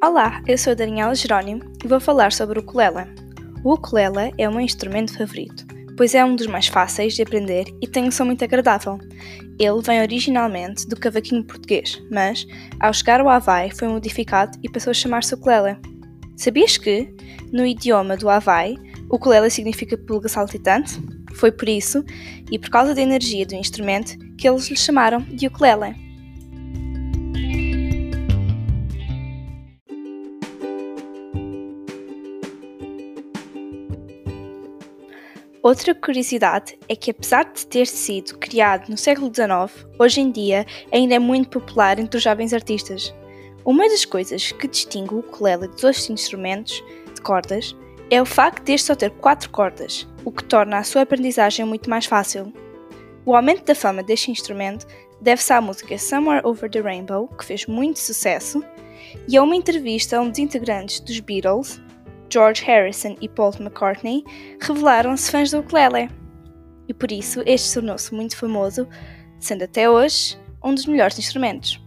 Olá, eu sou a Daniela Jerónimo e vou falar sobre o ukulele. O ukulele é o meu instrumento favorito, pois é um dos mais fáceis de aprender e tem um som muito agradável. Ele vem originalmente do cavaquinho português, mas, ao chegar ao Havaí, foi modificado e passou a chamar-se ukulele. Sabias que, no idioma do Havaí, ukulele significa pulga saltitante? Foi por isso, e por causa da energia do instrumento, que eles lhe chamaram de ukulele. Outra curiosidade é que, apesar de ter sido criado no século XIX, hoje em dia ainda é muito popular entre os jovens artistas. Uma das coisas que distingue o ukulele dos outros instrumentos de cordas é o facto de este só ter quatro cordas, o que torna a sua aprendizagem muito mais fácil. O aumento da fama deste instrumento deve-se à música Somewhere Over the Rainbow, que fez muito sucesso, e a uma entrevista a um dos integrantes dos Beatles, George Harrison e Paul McCartney revelaram-se fãs do ukulele. E por isso este tornou-se muito famoso, sendo até hoje um dos melhores instrumentos.